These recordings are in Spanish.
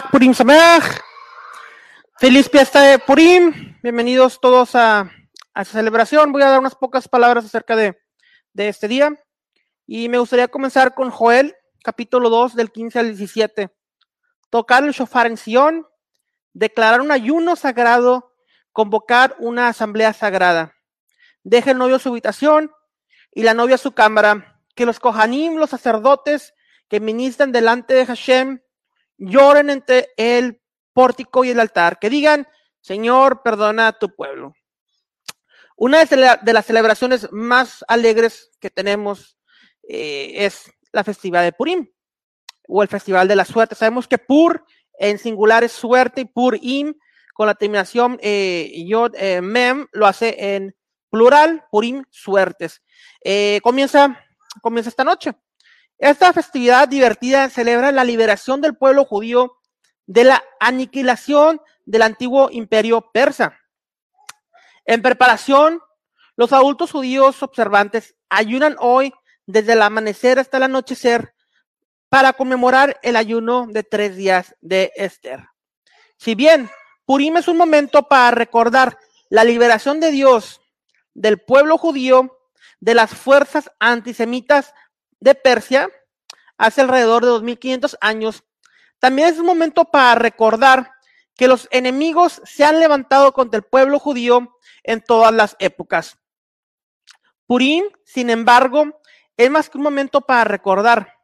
Purim Sameach. Feliz fiesta de Purim. Bienvenidos todos a, esta celebración. Voy a dar unas pocas palabras acerca de, este día. Y me gustaría comenzar con Joel, capítulo 2, del 15 al 17. Tocar el shofar en Sion, declarar un ayuno sagrado, convocar una asamblea sagrada. Deje el novio su habitación y la novia su cámara. Que los kohanim, los sacerdotes que ministran delante de Hashem, lloren entre el pórtico y el altar. Que digan, Señor, perdona a tu pueblo. Una de las celebraciones más alegres que tenemos eh, es la festividad de Purim o el festival de la suerte. Sabemos que Pur en singular es suerte y Purim con la terminación eh, Yod eh, Mem lo hace en plural, Purim, suertes. Comienza, comienza esta noche. Esta festividad divertida celebra la liberación del pueblo judío de la aniquilación del antiguo imperio persa. En preparación, los adultos judíos observantes ayunan hoy desde el amanecer hasta el anochecer para conmemorar el ayuno de tres días de Esther. Si bien Purim es un momento para recordar la liberación de Dios del pueblo judío de las fuerzas antisemitas de Persia hace alrededor de 2500 años, también es un momento para recordar que los enemigos se han levantado contra el pueblo judío en todas las épocas. Purim, sin embargo, es más que un momento para recordar.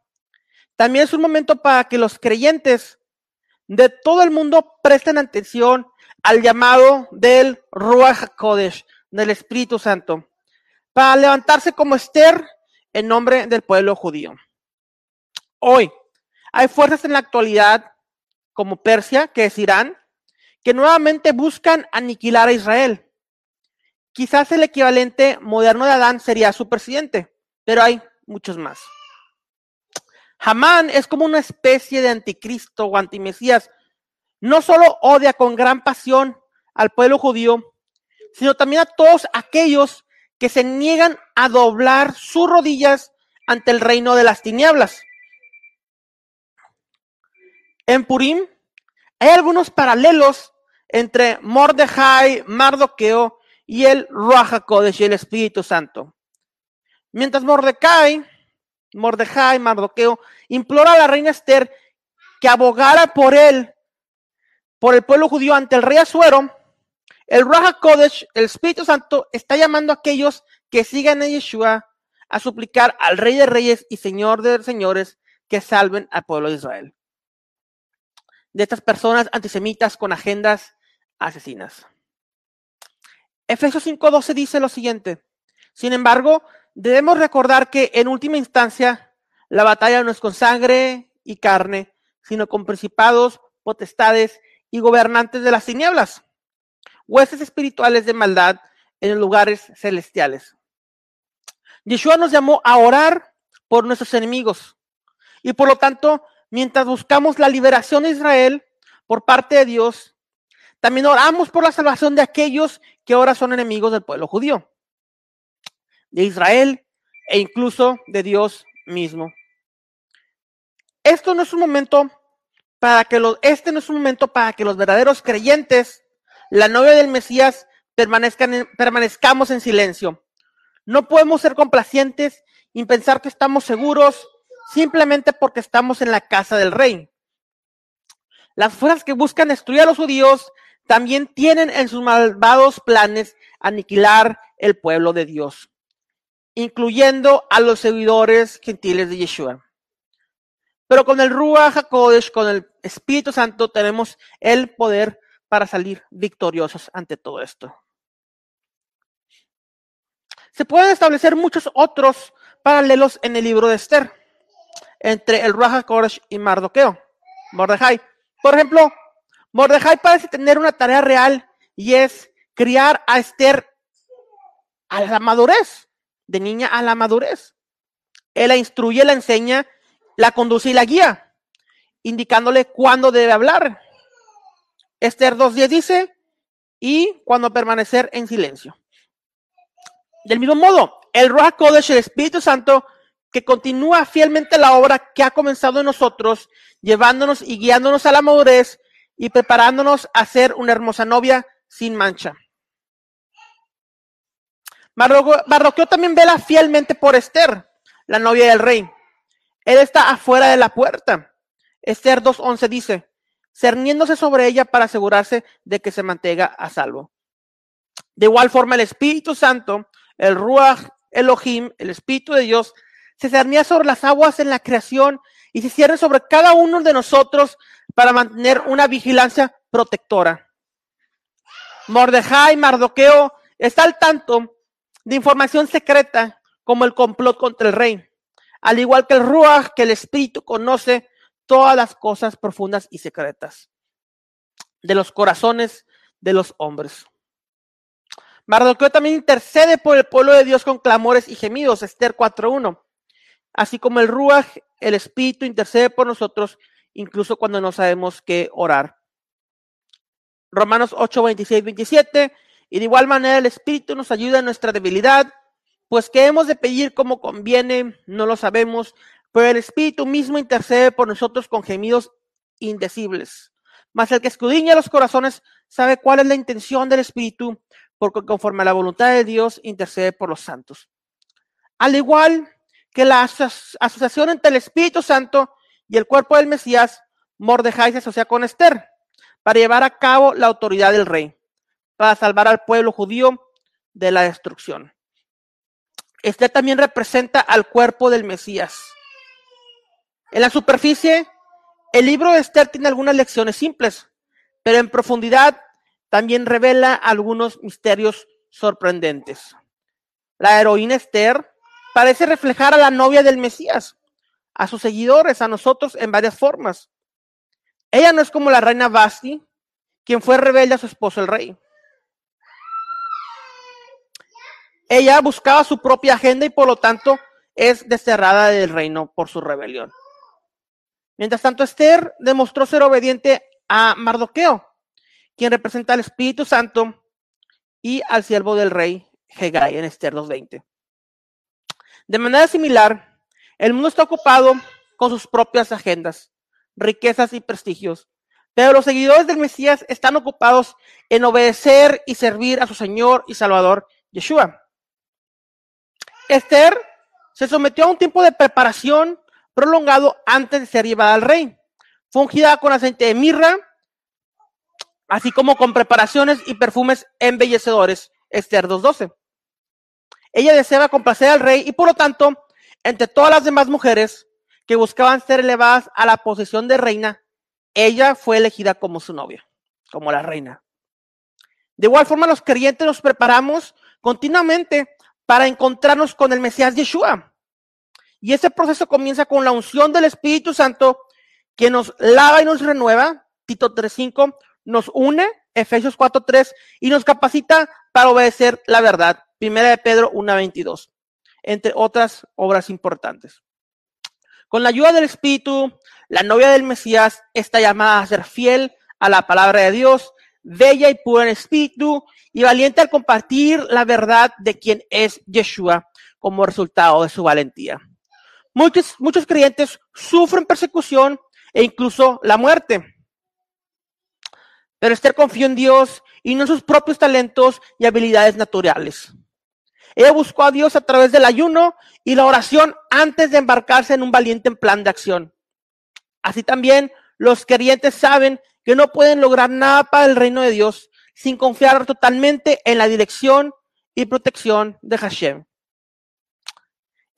También es un momento para que los creyentes de todo el mundo presten atención al llamado del Ruach HaKodesh, del Espíritu Santo, para levantarse como Esther en nombre del pueblo judío. Hoy hay fuerzas en la actualidad, como Persia, que es Irán, que nuevamente buscan aniquilar a Israel. Quizás el equivalente moderno de Adán sería su presidente, pero hay muchos más. Hamán es como una especie de anticristo o antimesías. No solo odia con gran pasión al pueblo judío, sino también a todos aquellos que se niegan a doblar sus rodillas ante el reino de las tinieblas. En Purim hay algunos paralelos entre Mordejai, Mardoqueo y el Ruach HaKodesh, el Espíritu Santo. Mientras Mordecai, Mordejai, Mardoqueo, implora a la reina Esther que abogara por él, por el pueblo judío ante el rey Asuero, el Ruach HaKodesh, el Espíritu Santo, está llamando a aquellos que sigan a Yeshua a suplicar al Rey de Reyes y Señor de Señores que salven al pueblo de Israel de estas personas antisemitas con agendas asesinas. Efesios 5:12 dice lo siguiente. Sin embargo, debemos recordar que en última instancia la batalla no es con sangre y carne, sino con principados, potestades y gobernantes de las tinieblas, huestes espirituales de maldad en lugares celestiales. Yeshua nos llamó a orar por nuestros enemigos y por lo tanto mientras buscamos la liberación de Israel por parte de Dios, también oramos por la salvación de aquellos que ahora son enemigos del pueblo judío, de Israel e incluso de Dios mismo. Esto no es un momento para que los, este no es un momento para que los verdaderos creyentes, la novia del Mesías, permanezcan permanezcamos en silencio. No podemos ser complacientes y pensar que estamos seguros simplemente porque estamos en la casa del rey. Las fuerzas que buscan destruir a los judíos también tienen en sus malvados planes aniquilar el pueblo de Dios, incluyendo a los seguidores gentiles de Yeshua. Pero con el Ruach HaKodesh, con el Espíritu Santo, tenemos el poder para salir victoriosos ante todo esto. Se pueden establecer muchos otros paralelos en el libro de Esther entre el Raja Koresh y Mardoqueo, Mordejai. Por ejemplo, Mordejai parece tener una tarea real y es criar a Esther a la madurez, de niña a la madurez. Él la instruye, la enseña, la conduce y la guía, indicándole cuándo debe hablar. Esther 2.10 dice, y cuando permanecer en silencio. Del mismo modo, el Ruach Kodesh, el Espíritu Santo, que continúa fielmente la obra que ha comenzado en nosotros, llevándonos y guiándonos a la madurez y preparándonos a ser una hermosa novia sin mancha. Mardoqueo también vela fielmente por Esther, la novia del rey. Él está afuera de la puerta. Esther 2.11 dice, cerniéndose sobre ella para asegurarse de que se mantenga a salvo. De igual forma, el Espíritu Santo, el Ruach Elohim, el Espíritu de Dios, se cernía sobre las aguas en la creación y se cierra sobre cada uno de nosotros para mantener una vigilancia protectora. Mordejai, Mardoqueo, está al tanto de información secreta como el complot contra el rey, al igual que el Ruach, que el Espíritu conoce todas las cosas profundas y secretas de los corazones de los hombres. Mardoqueo también intercede por el pueblo de Dios con clamores y gemidos, Esther 4.1. Así como el Ruach, el Espíritu intercede por nosotros, incluso cuando no sabemos qué orar. Romanos 8, 26, 27. Y de igual manera el Espíritu nos ayuda en nuestra debilidad, pues que hemos de pedir como conviene, no lo sabemos, pero el Espíritu mismo intercede por nosotros con gemidos indecibles. Mas el que escudriña los corazones sabe cuál es la intención del Espíritu, porque conforme a la voluntad de Dios intercede por los santos. Al igual que la asociación entre el Espíritu Santo y el cuerpo del Mesías, Mordejai se asocia con Esther para llevar a cabo la autoridad del rey, para salvar al pueblo judío de la destrucción. Esther también representa al cuerpo del Mesías. En la superficie, el libro de Esther tiene algunas lecciones simples, pero en profundidad también revela algunos misterios sorprendentes. La heroína Esther parece reflejar a la novia del Mesías, a sus seguidores, a nosotros en varias formas. Ella no es como la reina Basti, quien fue rebelde a su esposo el rey. Ella buscaba su propia agenda y por lo tanto es desterrada del reino por su rebelión. Mientras tanto, Esther demostró ser obediente a Mardoqueo, quien representa al Espíritu Santo, y al siervo del rey Hegai en Esther 2.20. De manera similar, el mundo está ocupado con sus propias agendas, riquezas y prestigios, pero los seguidores del Mesías están ocupados en obedecer y servir a su Señor y Salvador, Yeshua. Esther se sometió a un tiempo de preparación prolongado antes de ser llevada al rey. Fue ungida con aceite de mirra, así como con preparaciones y perfumes embellecedores. Esther 2.12. Ella deseaba complacer al rey y por lo tanto, entre todas las demás mujeres que buscaban ser elevadas a la posición de reina, ella fue elegida como su novia, como la reina. De igual forma, los creyentes nos preparamos continuamente para encontrarnos con el Mesías Yeshua. Y ese proceso comienza con la unción del Espíritu Santo que nos lava y nos renueva, Tito 3.5, nos une, Efesios 4.3, y nos capacita para obedecer la verdad, Primera de Pedro 1.22, entre otras obras importantes. Con la ayuda del Espíritu, la novia del Mesías está llamada a ser fiel a la palabra de Dios, bella y pura en espíritu y valiente al compartir la verdad de quien es Yeshua como resultado de su valentía. Muchos, muchos creyentes sufren persecución e incluso la muerte. Pero Esther confió en Dios y no en sus propios talentos y habilidades naturales. Ella buscó a Dios a través del ayuno y la oración antes de embarcarse en un valiente plan de acción. Así también los creyentes saben que no pueden lograr nada para el reino de Dios sin confiar totalmente en la dirección y protección de Hashem.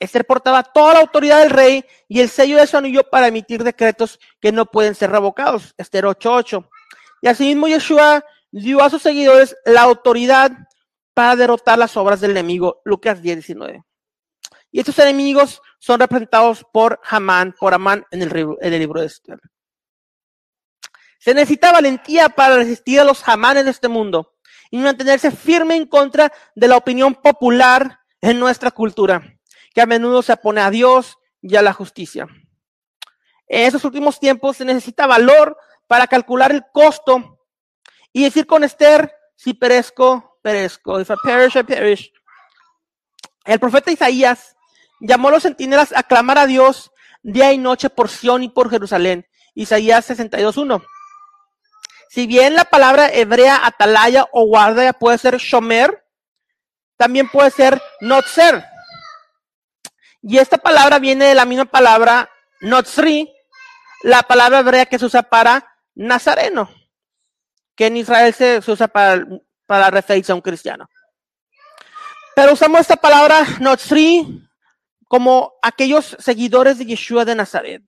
Esther portaba toda la autoridad del rey y el sello de su anillo para emitir decretos que no pueden ser revocados. Esther 8.8. Y asimismo Yeshua dio a sus seguidores la autoridad para derrotar las obras del enemigo. Lucas 10.19. Y estos enemigos son representados por Hamán, por Amán en el, en libro de Esther. Se necesita valentía para resistir a los Hamanes de este mundo y mantenerse firme en contra de la opinión popular en nuestra cultura que a menudo se opone a Dios y a la justicia. En esos últimos tiempos se necesita valor para calcular el costo y decir con Esther, si perezco, perezco. If I perish, I perish. El profeta Isaías llamó a los centinelas a clamar a Dios día y noche por Sión y por Jerusalén. Isaías 62.1. Si bien la palabra hebrea atalaya o guardia puede ser shomer, también puede ser notzer. Y esta palabra viene de la misma palabra notzri, la palabra hebrea que se usa para nazareno, que en Israel se, usa para, referirse a un cristiano. Pero usamos esta palabra notzri como aquellos seguidores de Yeshua de Nazaret.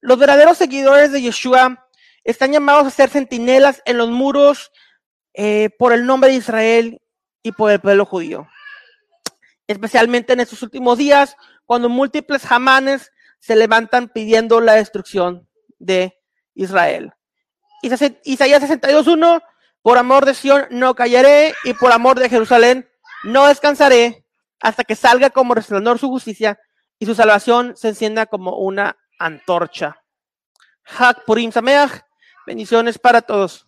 Los verdaderos seguidores de Yeshua están llamados a ser centinelas en los muros eh, por el nombre de Israel y por el pueblo judío. Especialmente en estos últimos días, cuando múltiples jamanes se levantan pidiendo la destrucción de Israel. Isaías 62.1, por amor de Sión no callaré y por amor de Jerusalén no descansaré hasta que salga como resplandor su justicia y su salvación se encienda como una antorcha. Hak Purim Sameach. Bendiciones para todos.